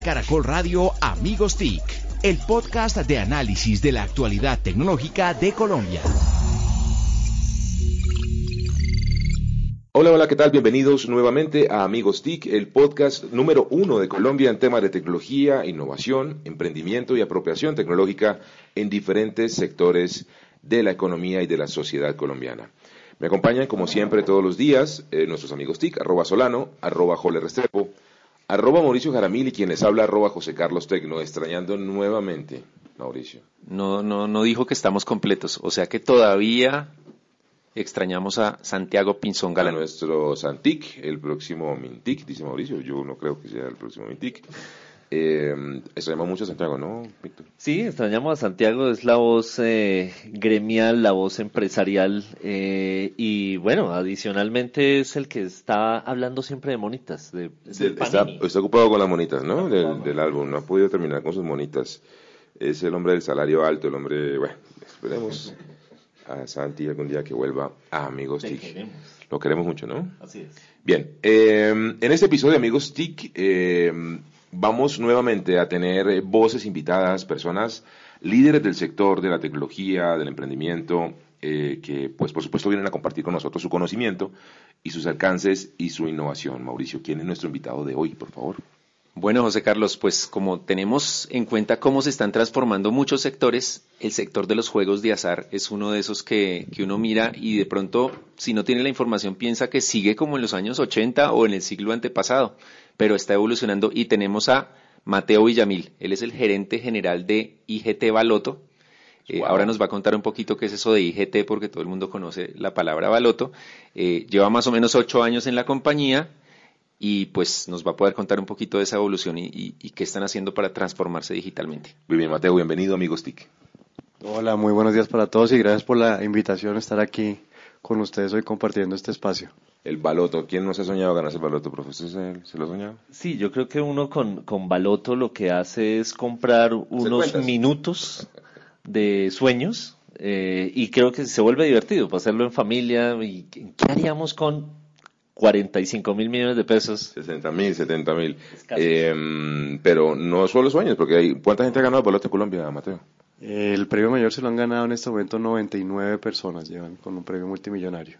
Caracol Radio Amigos TIC, el podcast de análisis de la actualidad tecnológica de Colombia. Hola, hola, ¿qué tal? Bienvenidos nuevamente a Amigos TIC, el podcast número uno de Colombia en temas de tecnología, innovación, emprendimiento y apropiación tecnológica en diferentes sectores de la economía y de la sociedad colombiana. Me acompañan, como siempre, todos los días eh, nuestros amigos TIC, arroba Solano, arroba Jole Restrepo, arroba Mauricio Jaramil y quien les habla, arroba José Carlos Tecno, extrañando nuevamente, Mauricio. No, no, no dijo que estamos completos, o sea que todavía extrañamos a Santiago Pinzón Galán. A nuestro Santic, el próximo Mintic, dice Mauricio, yo no creo que sea el próximo Mintic. Eh, extrañamos mucho a Santiago, ¿no, Víctor? Sí, extrañamos a Santiago, es la voz eh, gremial, la voz empresarial eh, y bueno, adicionalmente es el que está hablando siempre de monitas. De, está, está, ocupado con las monitas, ¿no? Del, del, álbum, no ha podido terminar con sus monitas. Es el hombre del salario alto, el hombre, bueno, esperemos a Santi algún día que vuelva a Amigos TIC. Lo queremos mucho, ¿no? Así es. Bien, eh, en este episodio de Amigos TIC eh, vamos nuevamente a tener eh, voces invitadas, personas líderes del sector de la tecnología, del emprendimiento, que pues por supuesto vienen a compartir con nosotros su conocimiento y sus alcances y su innovación. Mauricio, ¿quién es nuestro invitado de hoy, por favor? Bueno, José Carlos, pues como tenemos en cuenta cómo se están transformando muchos sectores, el sector de los juegos de azar es uno de esos que, que, uno mira y de pronto, si no tiene la información, piensa que sigue como en los años 80 o en el siglo antepasado, pero está evolucionando y tenemos a Mateo Villamil, él es el gerente general de IGT Baloto. Eh, ahora nos va a contar un poquito qué es eso de IGT, porque todo el mundo conoce la palabra Baloto. Eh, lleva más o menos ocho años en la compañía y pues nos va a poder contar un poquito de esa evolución y, qué están haciendo para transformarse digitalmente. Muy bien, Mateo, bienvenido, amigos TIC. Hola, muy buenos días para todos y gracias por la invitación a estar aquí con ustedes hoy compartiendo este espacio. El baloto, ¿quién no se ha soñado ganarse el baloto, profesor? ¿Se, lo ha soñado? Sí, yo creo que uno con, con baloto lo que hace es comprar unos minutos de sueños eh, y creo que se vuelve divertido para hacerlo en familia. ¿Y qué haríamos con 45 mil millones de pesos. 60 mil, 70 mil. Eh, pero no solo sueños, porque hay, ¿cuánta gente ha ganado el baloto de Colombia, Mateo? El premio mayor se lo han ganado en este momento 99 personas, llevan con un premio multimillonario.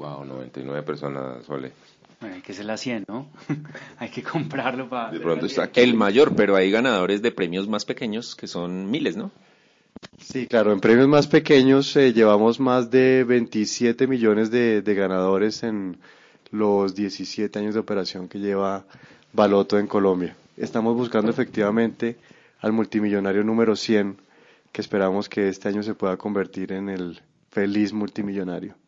Wow, 99 personas, Sole. Bueno, hay que ser la 100, ¿no? hay que comprarlo para... De pronto está El mayor, pero hay ganadores de premios más pequeños que son miles, ¿no? Sí, claro, en premios más pequeños eh, llevamos más de 27 millones de ganadores en los 17 años de operación que lleva Baloto en Colombia. Estamos buscando efectivamente al multimillonario número 100, que esperamos que este año se pueda convertir en el feliz multimillonario.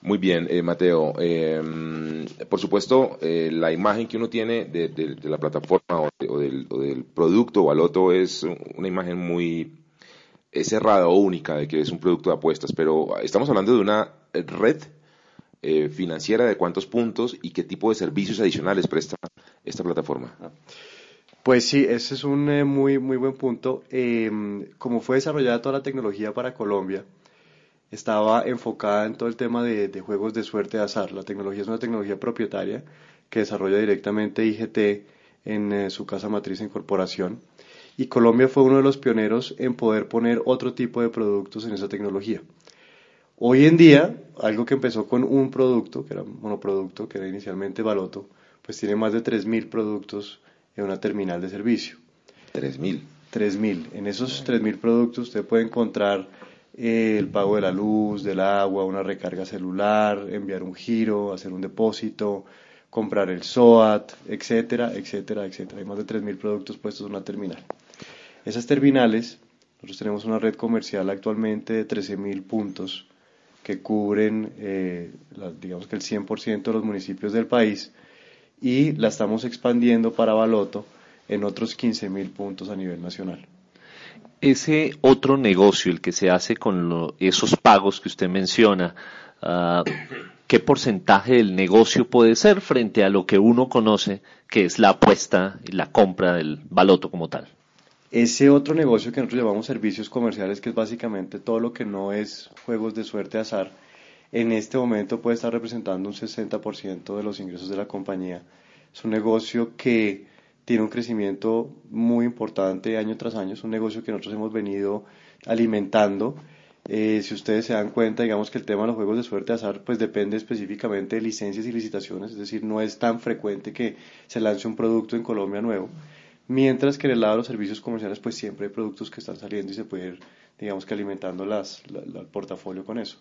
Muy bien, eh, Mateo. Eh, por supuesto, eh, la imagen que uno tiene de, la plataforma o, del, o, del, producto Baloto es una imagen muy cerrada o única de que es un producto de apuestas, pero estamos hablando de una red eh, financiera de cuántos puntos y qué tipo de servicios adicionales presta esta plataforma. Pues sí, ese es un eh, muy, muy buen punto. Em, como fue desarrollada toda la tecnología para Colombia, estaba enfocada en todo el tema de, juegos de suerte de azar. La tecnología es una tecnología propietaria que desarrolla directamente IGT en eh, su casa matriz en corporación. Y Colombia fue uno de los pioneros en poder poner otro tipo de productos en esa tecnología. Hoy en día, algo que empezó con un producto, que era un monoproducto, que era inicialmente Baloto, pues tiene más de 3.000 productos en una terminal de servicio. ¿3.000? 3.000. En esos 3.000 productos usted puede encontrar el pago de la luz, del agua, una recarga celular, enviar un giro, hacer un depósito, comprar el SOAT, etcétera, etcétera, etcétera. Hay más de 3.000 productos puestos en una terminal. Esas terminales, nosotros tenemos una red comercial actualmente de 13.000 puntos que cubren, eh, digamos que el 100% de los municipios del país y la estamos expandiendo para Baloto en otros 15 mil puntos a nivel nacional. Ese otro negocio, el que se hace con esos pagos que usted menciona, uh, ¿qué porcentaje del negocio puede ser frente a lo que uno conoce, que es la apuesta y la compra del baloto como tal? Ese otro negocio que nosotros llamamos servicios comerciales, que es básicamente todo lo que no es juegos de suerte azar, en este momento puede estar representando un 60% de los ingresos de la compañía. Es un negocio que tiene un crecimiento muy importante año tras año, es un negocio que nosotros hemos venido alimentando eh, si ustedes se dan cuenta, digamos que el tema de los juegos de suerte de azar pues depende específicamente de licencias y licitaciones, es decir, no es tan frecuente que se lance un producto en Colombia nuevo, mientras que en el lado de los servicios comerciales pues siempre hay productos que están saliendo y se puede ir, digamos que alimentando las, el portafolio con eso.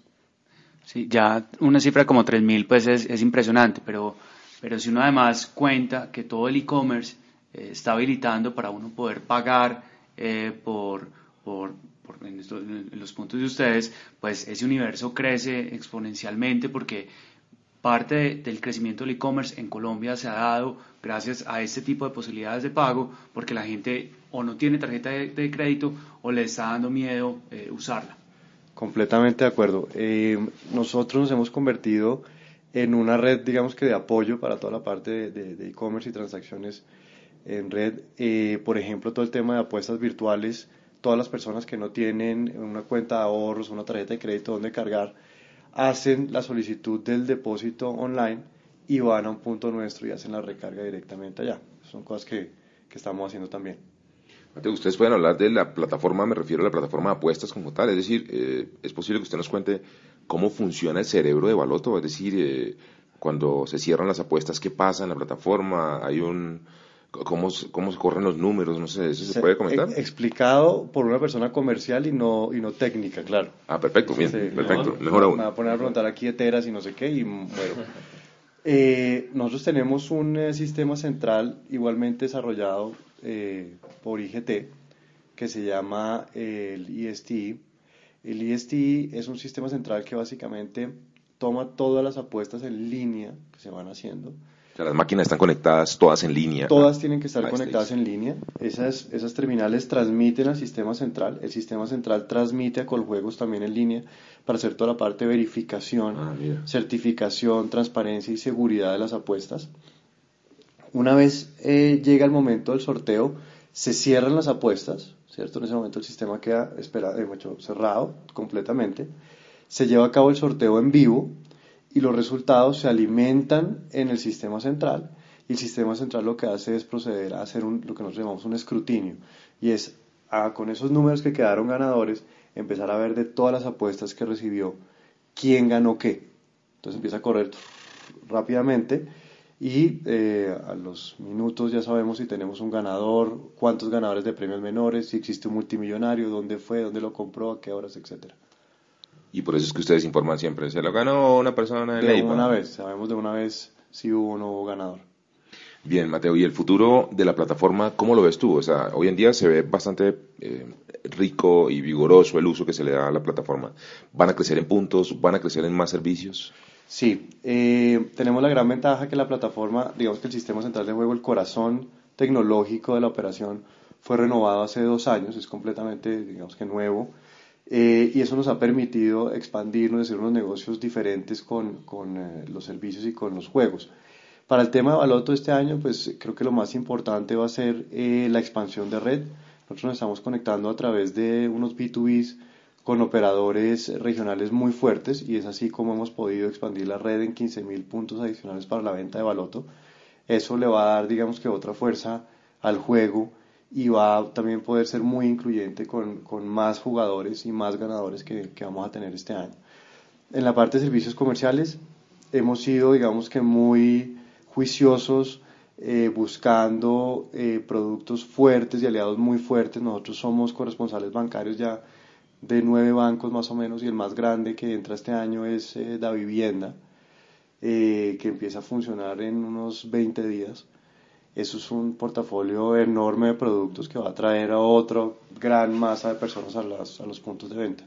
Sí, ya una cifra como 3.000 pues es, es, impresionante, pero, pero si uno además cuenta que todo el e-commerce eh, está habilitando para uno poder pagar eh, por, por en, los puntos de ustedes, pues ese universo crece exponencialmente porque parte del crecimiento del e-commerce en Colombia se ha dado gracias a este tipo de posibilidades de pago porque la gente o no tiene tarjeta de, crédito o le está dando miedo eh, usarla. Completamente de acuerdo. Nosotros nos hemos convertido en una red, digamos que de apoyo para toda la parte de e-commerce y transacciones en red. Eh, por ejemplo, todo el tema de apuestas virtuales todas las personas que no tienen una cuenta de ahorros, una tarjeta de crédito donde cargar, hacen la solicitud del depósito online y van a un punto nuestro y hacen la recarga directamente allá. Son cosas que, que estamos haciendo también. Ustedes pueden hablar de la plataforma, me refiero a la plataforma de apuestas como tal, es decir, eh, es posible que usted nos cuente cómo funciona el cerebro de Baloto, es decir, eh, cuando se cierran las apuestas, qué pasa en la plataforma, hay un, cómo, cómo se corren los números, no sé, ¿eso se, puede comentar? Explicado por una persona comercial y no, y no técnica, claro. Ah, perfecto, bien, perfecto, mejor aún. Me va a poner a preguntar aquí eteras y no sé qué y muero. Eh, nosotros tenemos un eh, sistema central igualmente desarrollado eh, por IGT que se llama el ISTI. El ISTI es un sistema central que básicamente toma todas las apuestas en línea que se van haciendo las máquinas están conectadas todas en línea. Todas tienen que estar conectadas en línea. Esas, esas terminales transmiten al sistema central. El sistema central transmite a Coljuegos también en línea para hacer toda la parte de verificación, ah, certificación, transparencia y seguridad de las apuestas. Una vez eh, llega el momento del sorteo, se cierran las apuestas, ¿cierto? En ese momento el sistema queda esperado, eh, cerrado completamente. Se lleva a cabo el sorteo en vivo y los resultados se alimentan en el sistema central y el sistema central lo que hace es proceder a hacer un, lo que nosotros llamamos un escrutinio y es con esos números que quedaron ganadores empezar a ver de todas las apuestas que recibió quién ganó qué. Entonces empieza a correr rápidamente y eh, a los minutos ya sabemos si tenemos un ganador, cuántos ganadores de premios menores, si existe un multimillonario, dónde fue, dónde lo compró, a qué horas, etcétera. Y por eso es que ustedes informan siempre, ¿se lo ganó una persona de, de una vez, sabemos de una vez si hubo o no hubo ganador. Bien, Mateo, ¿y el futuro de la plataforma, cómo lo ves tú? O sea, hoy en día se ve bastante eh, rico y vigoroso el uso que se le da a la plataforma. ¿Van a crecer en puntos? ¿Van a crecer en más servicios? Sí, eh, tenemos la gran ventaja que la plataforma, digamos que el sistema central de juego, el corazón tecnológico de la operación, fue renovado hace dos años, es completamente, digamos que nuevo. Eh, y eso nos ha permitido expandirnos, hacer unos negocios diferentes con, con eh, los servicios y con los juegos. Para el tema de Baloto este año, pues creo que lo más importante va a ser eh, la expansión de red. Nosotros nos estamos conectando a través de unos B2Bs con operadores regionales muy fuertes y es así como hemos podido expandir la red en 15.000 puntos adicionales para la venta de Baloto. Eso le va a dar, digamos que, otra fuerza al juego y va a también poder ser muy incluyente con, con más jugadores y más ganadores que, que, vamos a tener este año. En la parte de servicios comerciales hemos sido, digamos que, muy juiciosos eh, buscando eh, productos fuertes y aliados muy fuertes. Nosotros somos corresponsales bancarios ya de nueve bancos más o menos y el más grande que entra este año es eh, Da Vivienda, que empieza a funcionar en unos 20 días eso es un portafolio enorme de productos que va a traer a otra gran masa de personas a, las, a los puntos de venta.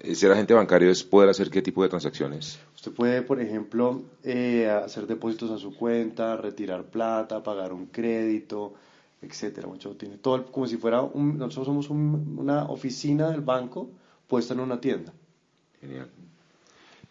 Eh, ¿Ser agente bancario es poder hacer qué tipo de transacciones? Usted puede, por ejemplo, eh, hacer depósitos a su cuenta, retirar plata, pagar un crédito, etcétera. Mucho, tiene todo como si fuera un, nosotros somos una oficina del banco puesta en una tienda. Genial.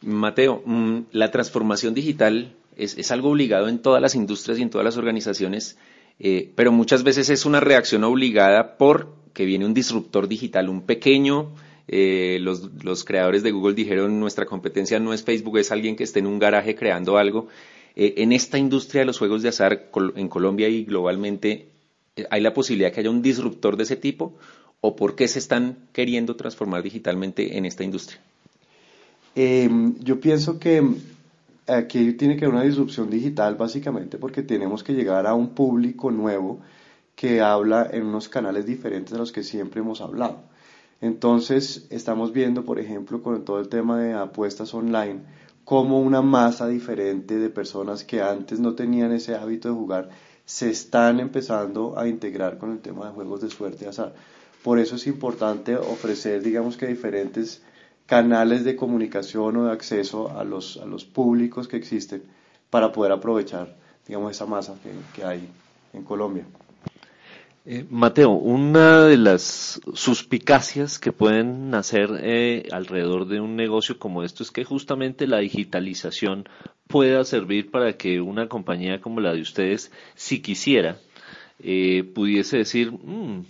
Mateo, mm, la transformación digital es, algo obligado en todas las industrias y en todas las organizaciones, eh, pero muchas veces es una reacción obligada por que viene un disruptor digital, un pequeño. Eh, los, creadores de Google dijeron nuestra competencia no es Facebook, es alguien que esté en un garaje creando algo. Eh, en esta industria de los juegos de azar en Colombia y globalmente, ¿hay la posibilidad que haya un disruptor de ese tipo? ¿O por qué se están queriendo transformar digitalmente en esta industria? yo pienso que aquí tiene que haber una disrupción digital básicamente porque tenemos que llegar a un público nuevo que habla en unos canales diferentes a los que siempre hemos hablado. Entonces, estamos viendo, por ejemplo, con todo el tema de apuestas online, cómo una masa diferente de personas que antes no tenían ese hábito de jugar se están empezando a integrar con el tema de juegos de suerte y azar. Por eso es importante ofrecer, digamos que diferentes canales de comunicación o de acceso a los, a los públicos que existen para poder aprovechar, digamos, esa masa que, hay en Colombia. Eh, Mateo, una de las suspicacias que pueden nacer eh, alrededor de un negocio como esto es que justamente la digitalización pueda servir para que una compañía como la de ustedes, si quisiera, eh, pudiese decir, mm,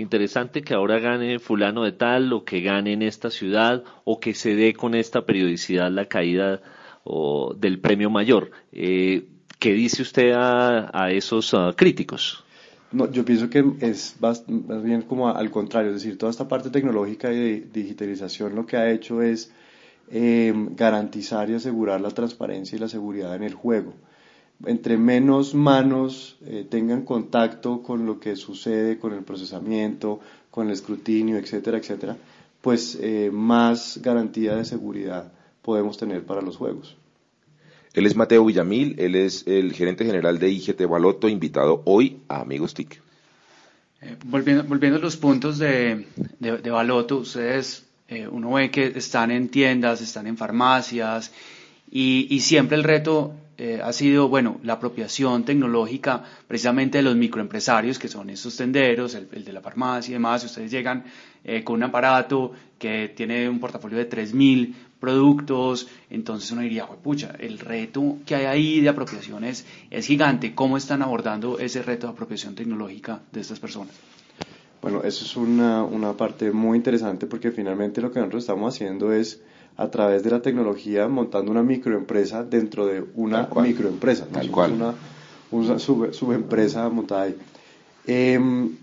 interesante que ahora gane fulano de tal o que gane en esta ciudad o que se dé con esta periodicidad la caída o, del premio mayor. Eh, ¿Qué dice usted a, esos ah, críticos? No, yo pienso que es más, bien como al contrario, es decir, toda esta parte tecnológica y de digitalización lo que ha hecho es eh, garantizar y asegurar la transparencia y la seguridad en el juego entre menos manos eh, tengan contacto con lo que sucede, con el procesamiento, con el escrutinio, etcétera, etcétera, pues eh, más garantía de seguridad podemos tener para los juegos. Él es Mateo Villamil, él es el gerente general de IGT Baloto, invitado hoy a Amigos TIC. Eh, volviendo, volviendo, a los puntos de, de, Baloto, ustedes, uno ve que están en tiendas, están en farmacias y, y siempre el reto eh, ha sido, bueno, la apropiación tecnológica precisamente de los microempresarios, que son esos tenderos, el, de la farmacia y demás. Ustedes llegan eh, con un aparato que tiene un portafolio de 3.000 productos, entonces uno diría, pucha, el reto que hay ahí de apropiación es, gigante. ¿Cómo están abordando ese reto de apropiación tecnológica de estas personas? Bueno, eso es una, una parte muy interesante porque finalmente lo que nosotros estamos haciendo es a través de la tecnología montando una microempresa dentro de una microempresa. Tal cual. Una, subempresa montada ahí. Em,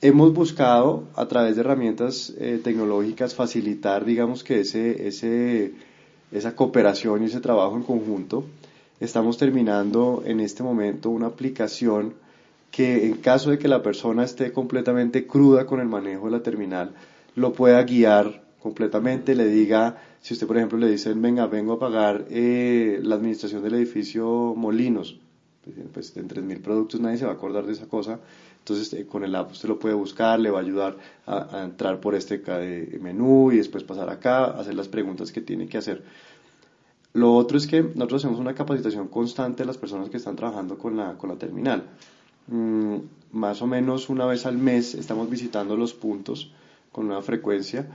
hemos buscado a través de herramientas eh, tecnológicas facilitar, digamos que ese, ese, esa cooperación y ese trabajo en conjunto. Estamos terminando en este momento una aplicación que en caso de que la persona esté completamente cruda con el manejo de la terminal, lo pueda guiar completamente, le diga si usted, por ejemplo, le dicen, venga, vengo a pagar eh, la administración del edificio Molinos, pues, pues en 3.000 productos nadie se va a acordar de esa cosa. Entonces, eh, con el app usted lo puede buscar, le va a ayudar a, entrar por este menú y después pasar acá, hacer las preguntas que tiene que hacer. Lo otro es que nosotros hacemos una capacitación constante de las personas que están trabajando con la, con la terminal. Mm, más o menos una vez al mes estamos visitando los puntos con una frecuencia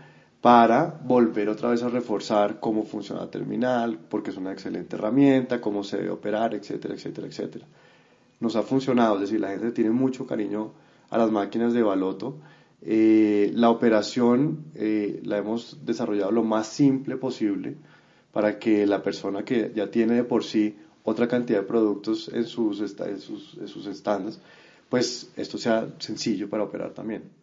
para volver otra vez a reforzar cómo funciona la terminal, porque es una excelente herramienta, cómo se debe operar, etcétera, etcétera, etcétera. Nos ha funcionado, es decir, la gente tiene mucho cariño a las máquinas de baloto. Eh, la operación eh, la hemos desarrollado lo más simple posible para que la persona que ya tiene de por sí otra cantidad de productos en sus, en sus, en sus pues esto sea sencillo para operar también.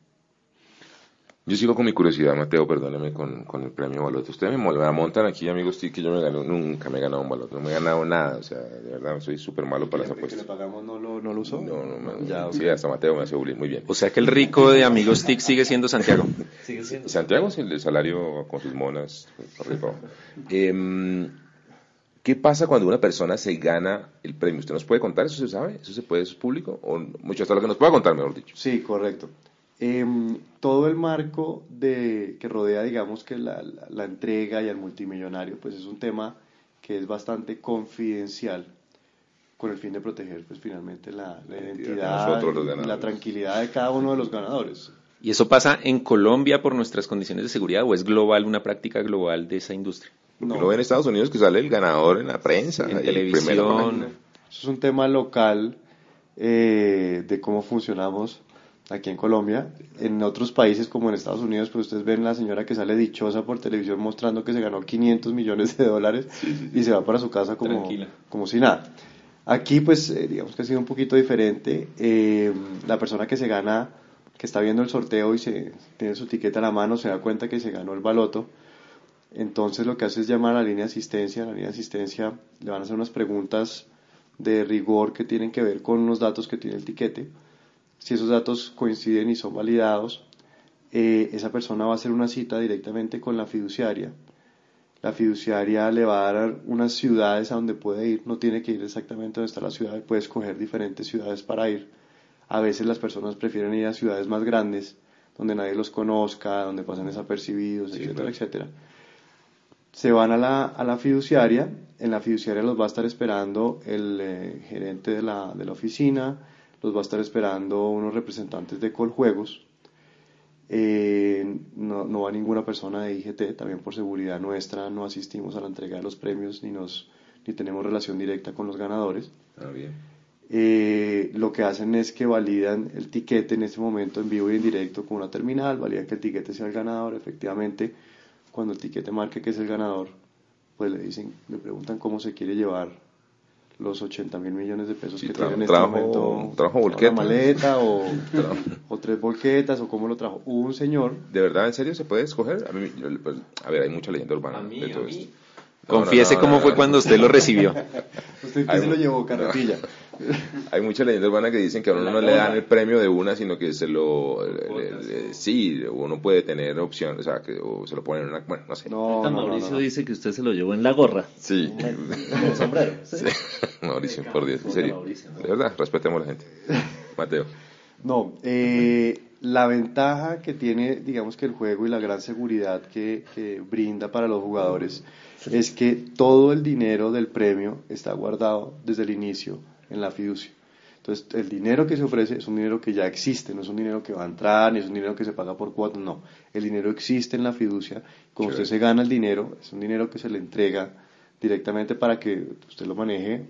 Yo sigo con mi curiosidad, Mateo, perdóneme, con, con el premio baloto. Ustedes me, me montan aquí, amigos, que yo me gano, nunca me he ganado un baloto, no me he ganado nada, o sea, de verdad, soy súper malo para las apuestas. que le pagamos no lo, no lo usó? No, no, ya, sí, hasta Mateo me hace bullying, muy bien. O sea que el rico de Amigos TIC sigue siendo Santiago. sigue siendo. Santiago es el salario con sus monas, por eh, ¿Qué pasa cuando una persona se gana el premio? ¿Usted nos puede contar? ¿Eso se sabe? ¿Eso se puede? ¿Eso es público? ¿O mucho hasta lo que nos pueda contar, mejor dicho? Sí, correcto. Em, todo el marco de, que rodea, digamos, que la, la, entrega y al multimillonario, pues es un tema que es bastante confidencial. con el fin de proteger pues finalmente la, identidad y la tranquilidad de cada uno de los ganadores. ¿Y eso pasa en Colombia por nuestras condiciones de seguridad o es global, una práctica global de esa industria? No. Lo en Estados Unidos que sale el ganador en la prensa, en televisión. Eso es un tema local eh, de cómo funcionamos aquí en Colombia. En otros países como en Estados Unidos, pues ustedes ven la señora que sale dichosa por televisión mostrando que se ganó 500 millones de dólares y se va para su casa como, como si nada. Aquí, pues, eh, digamos que ha sido un poquito diferente. Eh, la persona que se gana, que está viendo el sorteo y se tiene su etiqueta a la mano, se da cuenta que se ganó el baloto. Entonces, lo que hace es llamar a la línea de asistencia. A la línea de asistencia le van a hacer unas preguntas de rigor que tienen que ver con unos datos que tiene el tiquete. Si esos datos coinciden y son validados, eh, esa persona va a hacer una cita directamente con la fiduciaria la fiduciaria le va a dar unas ciudades a donde puede ir, no tiene que ir exactamente donde está la ciudad, puede escoger diferentes ciudades para ir. A veces las personas prefieren ir a ciudades más grandes, donde nadie los conozca, donde pasan desapercibidos, etcétera, etcétera. Se van a la, a la fiduciaria, en la fiduciaria los va a estar esperando el eh, gerente de la, de la oficina, los va a estar esperando unos representantes de Coljuegos, eh, no, no, va ninguna persona de IGT, también por seguridad nuestra no asistimos a la entrega de los premios ni, nos, ni tenemos relación directa con los ganadores. Ah, bien. Eh, lo que hacen es que validan el tiquete en este momento en vivo y en directo con una terminal, validan que el tiquete sea el ganador. Efectivamente, cuando el tiquete marque que es el ganador, pues le dicen, le preguntan cómo se quiere llevar los 80 mil millones de pesos que trajo, en este momento. Trajo volqueta. Una maleta o, o, tres volquetas o cómo lo trajo. un señor. ¿De verdad, en serio, se puede escoger? A, mí, pues, a ver, hay mucha leyenda urbana de todo esto. Confiese cómo fue cuando usted lo recibió. ¿Usted qué se lo llevó, carretilla? Hay mucha leyenda urbana que dicen que a uno no le dan el premio de una, sino que se lo. sí, uno puede tener opción, o sea, que o se lo ponen en una. Bueno, no sé. No, Mauricio dice que usted se lo llevó en la gorra. Sí. En el sombrero. Sí. Mauricio, por Dios, en serio. De verdad, respetemos a la gente. Mateo. No, eh, la ventaja que tiene, digamos que el juego y la gran seguridad que, que brinda para los jugadores es que todo el dinero del premio está guardado desde el inicio en la fiducia. Entonces, el dinero que se ofrece es un dinero que ya existe, no es un dinero que va a entrar, ni es un dinero que se paga por cuotas, no. El dinero existe en la fiducia. Cuando usted se gana el dinero, es un dinero que se le entrega directamente para que usted lo maneje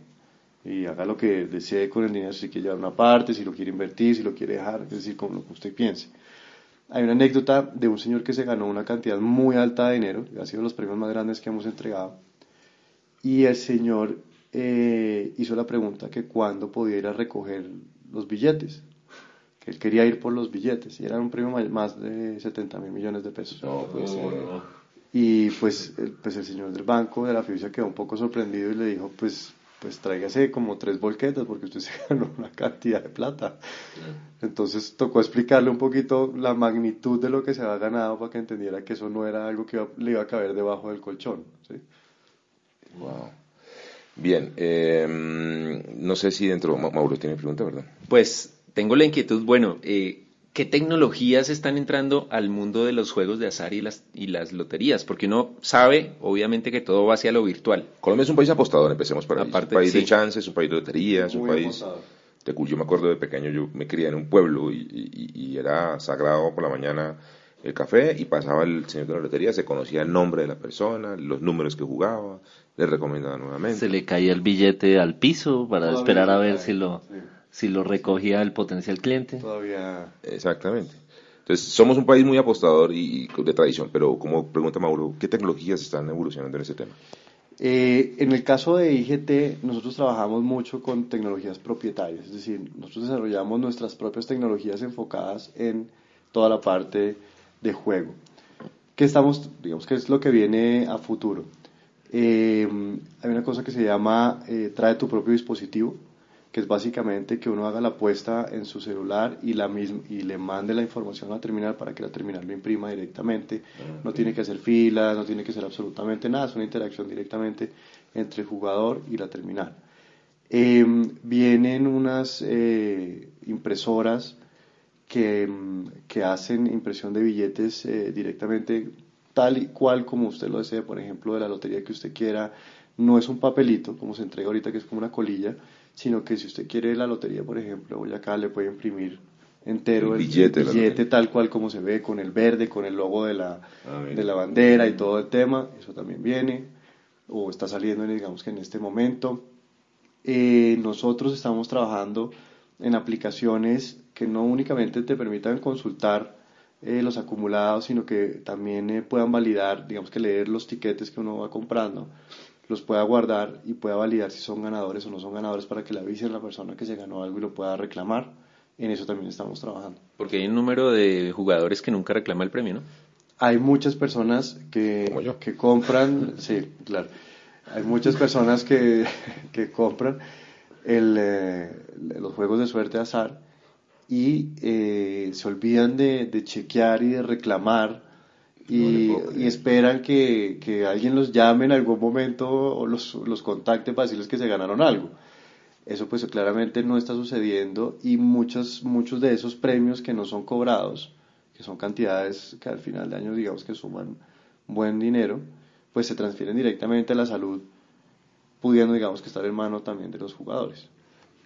y haga lo que desee con el dinero, si quiere llevar una parte, si lo quiere invertir, si lo quiere dejar, es decir, como lo que usted piense. Hay una anécdota de un señor que se ganó una cantidad muy alta de dinero, ha sido los premios más grandes que hemos entregado, y el señor eh, hizo la pregunta que cuándo podía ir a recoger los billetes, que él quería ir por los billetes, y era un premio más de 70 mil millones de pesos. Pues, y pues el, pues el señor del banco de la fiducia quedó un poco sorprendido y le dijo, pues, pues tráigase como tres volquetas porque usted se ganó una cantidad de plata. Entonces tocó explicarle un poquito la magnitud de lo que se había ganado para que entendiera que eso no era algo que le iba a caber debajo del colchón. ¿sí? Wow. Bien, em, no sé si dentro, Mauro tiene pregunta, ¿verdad? Pues tengo la inquietud, bueno, eh, ¿qué tecnologías están entrando al mundo de los juegos de azar y las, y las loterías? Porque uno sabe, obviamente, que todo va hacia lo virtual. Colombia es un país apostador, empecemos por ahí. un país de chances, un país de loterías, un país... Cuyo yo me acuerdo de pequeño, yo me crié en un pueblo y, y era sagrado por la mañana el café y pasaba el señor de la lotería, se conocía el nombre de la persona, los números que jugaba, le recomendaba nuevamente. Se le caía el billete al piso para esperar a ver si lo, si lo recogía el potencial cliente. Todavía. Exactamente. Entonces, somos un país muy apostador y, de tradición, pero como pregunta Mauro, ¿qué tecnologías están evolucionando en ese tema? Eh, en el caso de IGT, nosotros trabajamos mucho con tecnologías propietarias, es decir, nosotros desarrollamos nuestras propias tecnologías enfocadas en toda la parte de juego. ¿Qué estamos, digamos, qué es lo que viene a futuro? Eh, hay una cosa que se llama eh, trae tu propio dispositivo, que es básicamente que uno haga la apuesta en su celular y, la misma, y le mande la información a la terminal para que la terminal lo imprima directamente. No tiene que hacer filas, no tiene que hacer absolutamente nada, es una interacción directamente entre el jugador y la terminal. Eh, vienen unas impresoras que, que, hacen impresión de billetes directamente tal y cual como usted lo desee, por ejemplo, de la lotería que usted quiera, no es un papelito como se entrega ahorita, que es como una colilla, sino que si usted quiere la lotería, por ejemplo, hoy acá le puede imprimir entero el billete, billete tal cual como se ve, con el verde, con el logo de la, ah, de la bandera y todo el tema, eso también viene, o está saliendo, digamos que en este momento. Eh, nosotros estamos trabajando en aplicaciones que no únicamente te permitan consultar eh, los acumulados, sino que también eh, puedan validar, digamos que leer los tiquetes que uno va comprando, los pueda guardar y pueda validar si son ganadores o no son ganadores para que le avisen a la persona que se ganó algo y lo pueda reclamar. En eso también estamos trabajando. Porque hay un número de jugadores que nunca reclama el premio, ¿no? Hay muchas personas que, que compran, sí, claro. Hay muchas personas que, que compran el, eh, los juegos de suerte azar y eh, se olvidan de, de, chequear y de reclamar y, y esperan que, que, alguien los llame en algún momento o los, los contacte para decirles que se ganaron algo. Eso pues claramente no está sucediendo y muchos, muchos de esos premios que no son cobrados, que son cantidades que al final de año digamos que suman buen dinero, pues se transfieren directamente a la salud, pudiendo digamos que estar en mano también de los jugadores.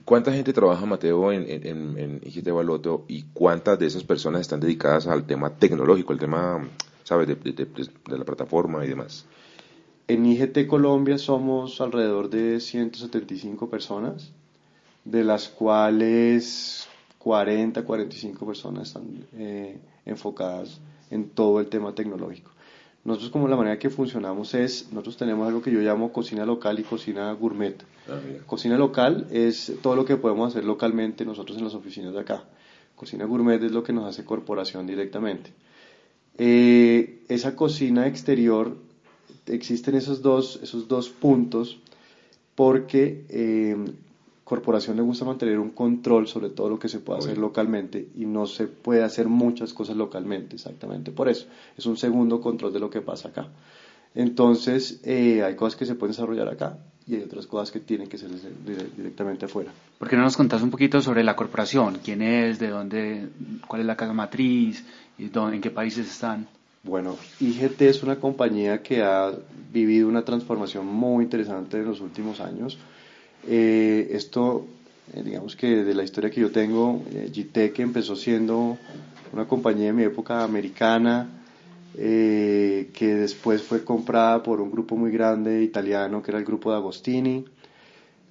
¿Cuánta gente trabaja, Mateo, en, en, en IGT Baloto y cuántas de esas personas están dedicadas al tema tecnológico, al tema, ¿sabes?, de, de, de, la plataforma y demás. En IGT Colombia somos alrededor de 175 personas, de las cuales 40, 45 personas están eh, enfocadas en todo el tema tecnológico. Nosotros como la manera que funcionamos es, nosotros tenemos algo que yo llamo cocina local y cocina gourmet. Ah, cocina local es todo lo que podemos hacer localmente nosotros en las oficinas de acá. Cocina gourmet es lo que nos hace corporación directamente. Eh, esa cocina exterior, existen esos dos, esos dos puntos porque eh, corporación le gusta mantener un control sobre todo lo que se puede hacer localmente y no se puede hacer muchas cosas localmente, exactamente por eso. Es un segundo control de lo que pasa acá. Entonces, eh, hay cosas que se pueden desarrollar acá y hay otras cosas que tienen que ser directamente afuera. ¿Por qué no nos contás un poquito sobre la corporación? ¿Quién es? ¿De dónde? ¿Cuál es la casa matriz? Y dónde, ¿En qué países están? Bueno, IGT es una compañía que ha vivido una transformación muy interesante en los últimos años. Eh, esto, eh, digamos que de la historia que yo tengo, eh, GTEC empezó siendo una compañía de mi época americana, que después fue comprada por un grupo muy grande italiano que era el grupo de Agostini.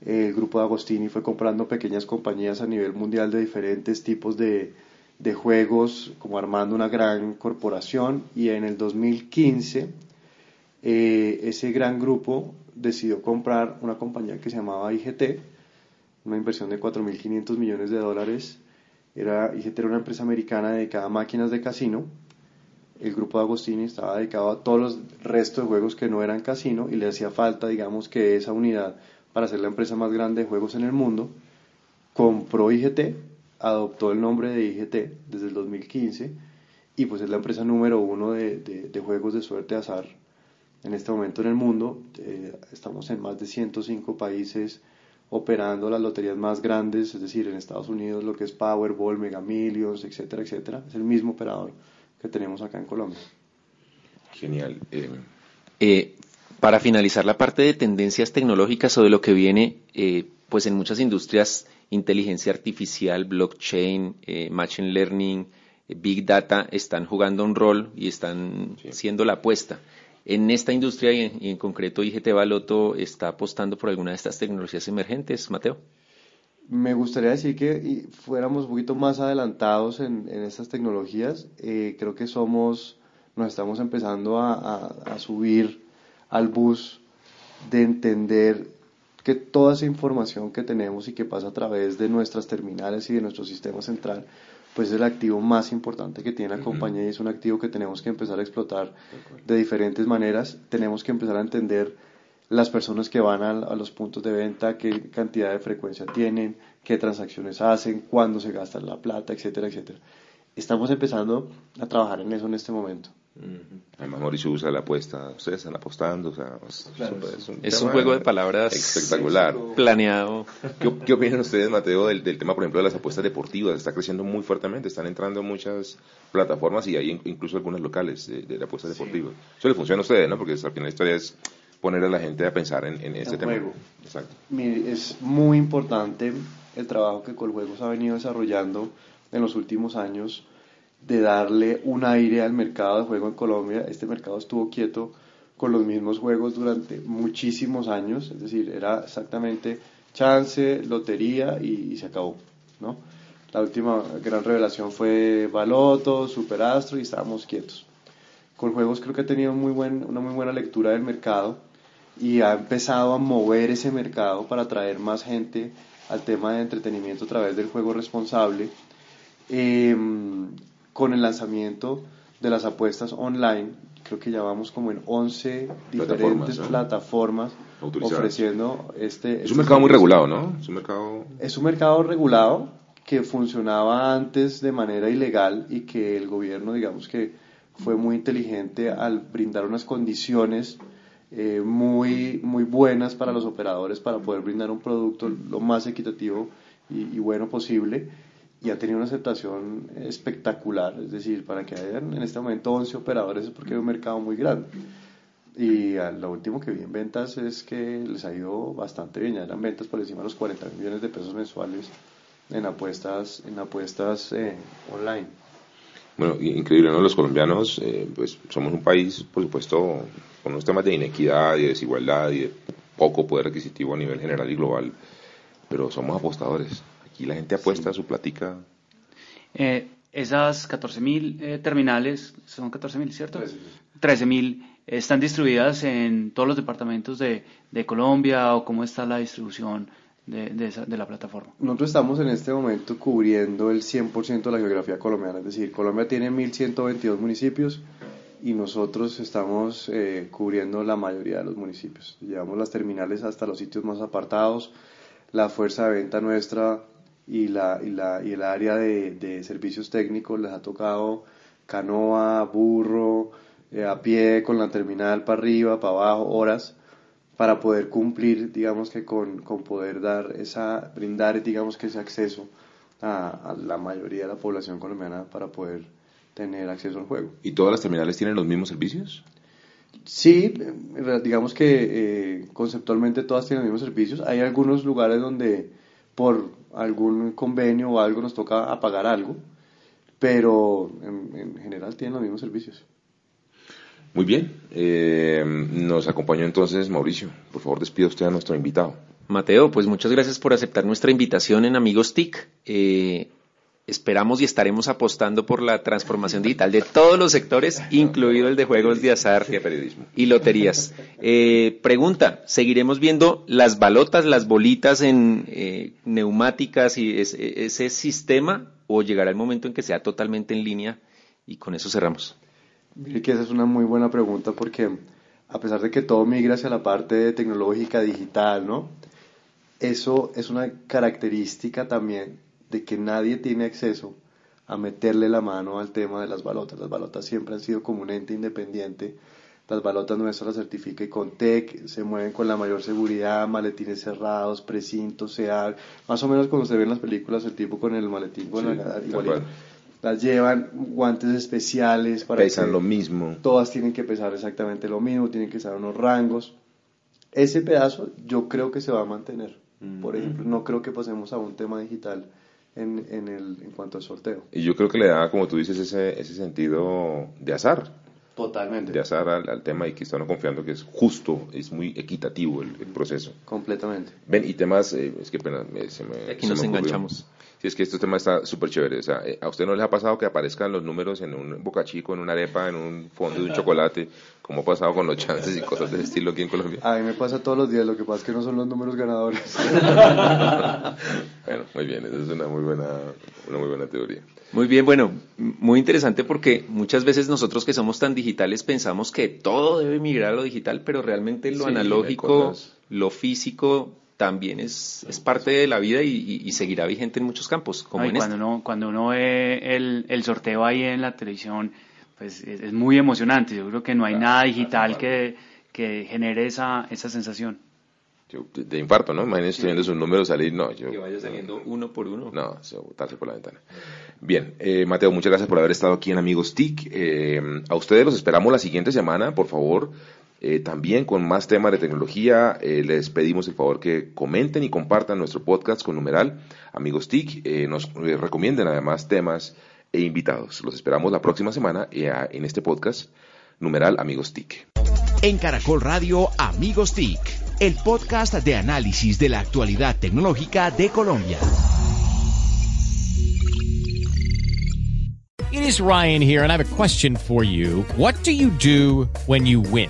El grupo de Agostini fue comprando pequeñas compañías a nivel mundial de diferentes tipos de, de juegos, como armando una gran corporación. Y en el 2015, ese gran grupo decidió comprar una compañía que se llamaba IGT, una inversión de 4.500 millones de dólares. Era, IGT era una empresa americana dedicada a máquinas de casino. El grupo de Agostini estaba dedicado a todos los restos de juegos que no eran casino y le hacía falta, digamos, que esa unidad para ser la empresa más grande de juegos en el mundo. Compró IGT, adoptó el nombre de IGT desde el 2015 y pues es la empresa número uno de, de juegos de suerte azar en este momento en el mundo. Eh, estamos en más de 105 países operando las loterías más grandes, es decir, en Estados Unidos lo que es Powerball, Mega Millions, etcétera, etcétera. Es el mismo operador que tenemos acá en Colombia. Genial. Eh, eh, para finalizar la parte de tendencias tecnológicas o de lo que viene, pues en muchas industrias, inteligencia artificial, blockchain, machine learning, big data están jugando un rol y están siendo la apuesta. En esta industria y en, concreto IGT Baloto está apostando por alguna de estas tecnologías emergentes, Mateo. Me gustaría decir que fuéramos un poquito más adelantados en, estas tecnologías. Eh, creo que somos, nos estamos empezando a, subir al bus de entender que toda esa información que tenemos y que pasa a través de nuestras terminales y de nuestro sistema central pues es el activo más importante que tiene la compañía y es un activo que tenemos que empezar a explotar de diferentes maneras. Tenemos que empezar a entender las personas que van a, los puntos de venta, qué cantidad de frecuencia tienen, qué transacciones hacen, cuándo se gasta la plata, etcétera, etcétera. Estamos empezando a trabajar en eso en este momento. Además, Mauricio usa la apuesta, ustedes están apostando, o sea, es, un, juego de palabras espectacular, planeado. ¿Qué, opinan ustedes, Mateo, del, tema, por ejemplo, de las apuestas deportivas? Está creciendo muy fuertemente, están entrando muchas plataformas y hay incluso algunas locales de, de apuestas deportivas. Eso le funciona a ustedes, ¿no? Porque al final la historia es poner a la gente a pensar en, este tema. Juego. Exacto. es muy importante el trabajo que Coljuegos ha venido desarrollando en los últimos años de darle un aire al mercado de juego en Colombia. Este mercado estuvo quieto con los mismos juegos durante muchísimos años, es decir, era exactamente chance, lotería y, se acabó, ¿no? La última gran revelación fue Baloto, Superastro y estábamos quietos. Con juegos creo que ha tenido muy buen, una muy buena lectura del mercado y ha empezado a mover ese mercado para atraer más gente al tema de entretenimiento a través del juego responsable. Em, con el lanzamiento de las apuestas online, creo que ya vamos como en 11 diferentes plataformas, ofreciendo este... Es este un mercado muy regulado, ¿no? Es un mercado... Es un mercado regulado que funcionaba antes de manera ilegal y que el gobierno, digamos que fue muy inteligente al brindar unas condiciones eh, muy, muy buenas para los operadores para poder brindar un producto lo más equitativo y, y bueno posible y ha tenido una aceptación espectacular. Es decir, para que hayan en este momento 11 operadores es porque hay un mercado muy grande. Y lo último que vi en ventas es que les ha ido bastante bien. Ya eran ventas por encima de los 40 millones de pesos mensuales en apuestas, en apuestas eh, online. Bueno, increíble, ¿no? Los colombianos, eh, pues somos un país, por supuesto, con unos temas de inequidad y desigualdad y de poco poder adquisitivo a nivel general y global, pero somos apostadores y la gente apuesta su platica. Eh, esas 14.000 eh, terminales, son 14.000, ¿cierto? 13.000 están distribuidas en todos los departamentos de, de, Colombia o cómo está la distribución de, de, la plataforma. Nosotros estamos en este momento cubriendo el 100% de la geografía colombiana, es decir, Colombia tiene 1.122 municipios y nosotros estamos eh, cubriendo la mayoría de los municipios. Llevamos las terminales hasta los sitios más apartados, la fuerza de venta nuestra y, la, y, la, y el área de, de, servicios técnicos les ha tocado canoa, burro, eh, a pie con la terminal para arriba, para abajo, horas, para poder cumplir, digamos que con, con poder dar esa, brindar, digamos que ese acceso a, a, la mayoría de la población colombiana para poder tener acceso al juego. ¿Y todas las terminales tienen los mismos servicios? Sí, eh, digamos que eh, conceptualmente todas tienen los mismos servicios. Hay algunos lugares donde por algún convenio o algo nos toca apagar algo, pero en, general tienen los mismos servicios. Muy bien, eh, nos acompañó entonces Mauricio. Por favor, despida usted a nuestro invitado. Mateo, pues muchas gracias por aceptar nuestra invitación en Amigos TIC. Eh, esperamos y estaremos apostando por la transformación digital de todos los sectores, incluido el de juegos de azar y loterías. Eh, pregunta, ¿seguiremos viendo las balotas, las bolitas en eh, neumáticas y ese, sistema o llegará el momento en que sea totalmente en línea? Y con eso cerramos. Mire que esa es una muy buena pregunta porque a pesar de que todo migra hacia la parte tecnológica digital, ¿no? Eso es una característica también de que nadie tiene acceso a meterle la mano al tema de las balotas. Las balotas siempre han sido como un ente independiente. Las balotas nuestras las certifica Icontec, se mueven con la mayor seguridad, maletines cerrados, precintos, SEAR, más o menos como se ve en las películas, el tipo con el maletín con la, Las llevan guantes especiales para pesan lo mismo. Todas tienen que pesar exactamente lo mismo, tienen que estar unos rangos. Ese pedazo yo creo que se va a mantener. Por ejemplo, no creo que pasemos a un tema digital en, en, el, en cuanto al sorteo. Y yo creo que le da, como tú dices, ese, ese sentido de azar. Totalmente. De azar al, tema y que están confiando que es justo, es muy equitativo el, proceso. Completamente. Ven, y temas, eh, es que pena, se me, Aquí nos enganchamos. Sí, es que este tema está súper chévere. O sea, eh, ¿a usted no les ha pasado que aparezcan los números en un bocachico, en una arepa, en un fondo de un chocolate? Como ha pasado con los chances y cosas de ese estilo aquí en Colombia? A mí me pasa todos los días, lo que pasa es que no son los números ganadores. bueno, muy bien, esa es una muy buena, una muy buena teoría. Muy bien, bueno, muy interesante porque muchas veces nosotros que somos tan digitales pensamos que todo debe migrar a lo digital, pero realmente lo analógico, lo físico también es, es parte de la vida y, seguirá vigente en muchos campos. Como en cuando, este. uno, cuando uno ve el, el, sorteo ahí en la televisión, pues es, muy emocionante. Yo creo que no hay nada digital que, que genere esa, esa sensación. de infarto, ¿no? Imagínense viendo sus números salir, no. Yo, que vaya saliendo uno por uno. No, se botarse por la ventana. Bien, eh, Mateo, muchas gracias por haber estado aquí en Amigos TIC. Eh, a ustedes los esperamos la siguiente semana, por favor eh, también con más temas de tecnología. Eh, les pedimos el favor que comenten y compartan nuestro podcast con numeral Amigos TIC. Eh, nos recomienden además temas e invitados. Los esperamos la próxima semana en este podcast numeral Amigos TIC. En Caracol Radio Amigos TIC, el podcast de análisis de la actualidad tecnológica de Colombia. It is Ryan here and I have a question for you. What do you do when you win?